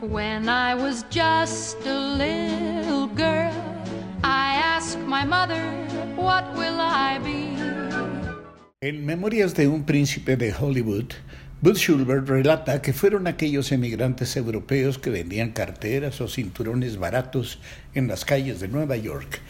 When I was just a little girl, I asked my mother, What will I be? En Memorias de un príncipe de Hollywood, Bud Schulberg relata que fueron aquellos emigrantes europeos que vendían carteras o cinturones baratos en las calles de Nueva York,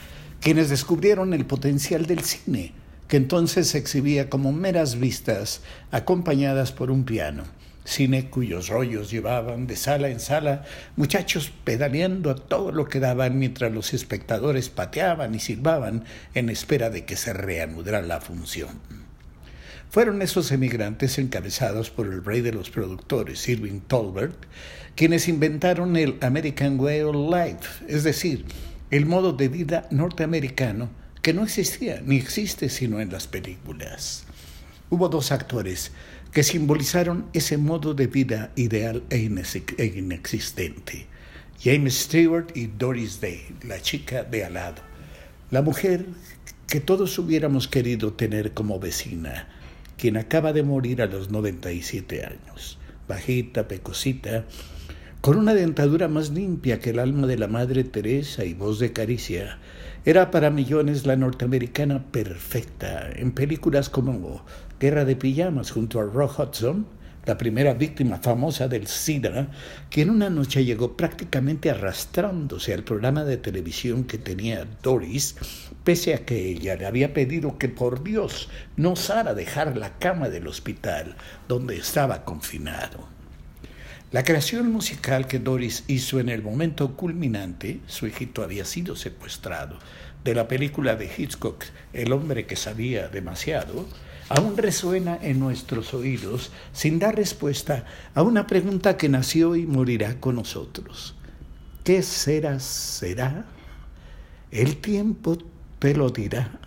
quienes descubrieron el potencial del cine, que entonces se exhibía como meras vistas acompañadas por un piano cine cuyos rollos llevaban de sala en sala muchachos pedaleando a todo lo que daban mientras los espectadores pateaban y silbaban en espera de que se reanudara la función. Fueron esos emigrantes encabezados por el rey de los productores, Irving Tolbert, quienes inventaron el American Way of Life, es decir, el modo de vida norteamericano que no existía ni existe sino en las películas. Hubo dos actores que simbolizaron ese modo de vida ideal e, e inexistente. James Stewart y Doris Day, la chica de al lado, la mujer que todos hubiéramos querido tener como vecina, quien acaba de morir a los 97 años, bajita, pecosita, con una dentadura más limpia que el alma de la Madre Teresa y voz de caricia, era para millones la norteamericana perfecta en películas como Guerra de Pijamas junto a Rock Hudson, la primera víctima famosa del SIDA, que en una noche llegó prácticamente arrastrándose al programa de televisión que tenía Doris, pese a que ella le había pedido que por Dios no osara dejar la cama del hospital donde estaba confinado. La creación musical que Doris hizo en el momento culminante, su hijito había sido secuestrado, de la película de Hitchcock, El hombre que sabía demasiado, aún resuena en nuestros oídos sin dar respuesta a una pregunta que nació y morirá con nosotros. ¿Qué será? ¿Será? El tiempo te lo dirá.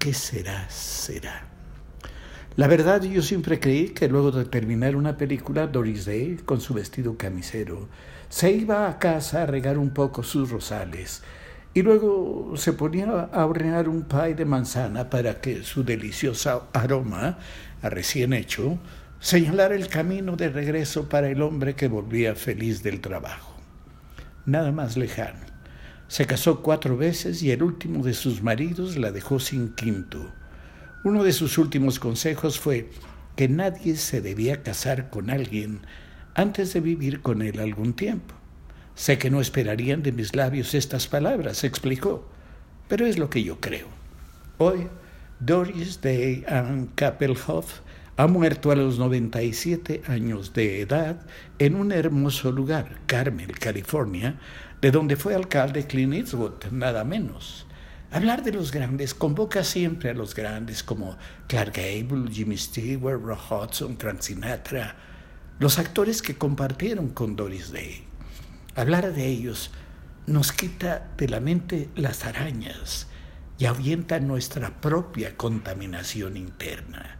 ¿Qué será? ¿Será? La verdad, yo siempre creí que luego de terminar una película, Doris Day, con su vestido camisero, se iba a casa a regar un poco sus rosales y luego se ponía a hornear un pie de manzana para que su delicioso aroma, a recién hecho, señalara el camino de regreso para el hombre que volvía feliz del trabajo. Nada más lejano. Se casó cuatro veces y el último de sus maridos la dejó sin quinto. Uno de sus últimos consejos fue que nadie se debía casar con alguien antes de vivir con él algún tiempo. Sé que no esperarían de mis labios estas palabras, explicó, pero es lo que yo creo. Hoy, Doris Day Ann Kappelhoff ha muerto a los 97 años de edad en un hermoso lugar, Carmel, California, de donde fue alcalde Clint Eastwood, nada menos. Hablar de los grandes convoca siempre a los grandes como Clark Gable, Jimmy Stewart, Roy Hudson, Frank Sinatra, los actores que compartieron con Doris Day. Hablar de ellos nos quita de la mente las arañas y ahuyenta nuestra propia contaminación interna.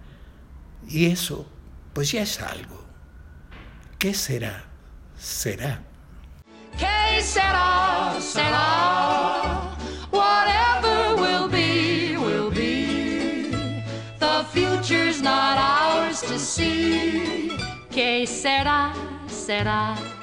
Y eso, pues ya es algo. ¿Qué será? Será. ¿Qué será? The future's not ours to see. ¿Qué será? Será.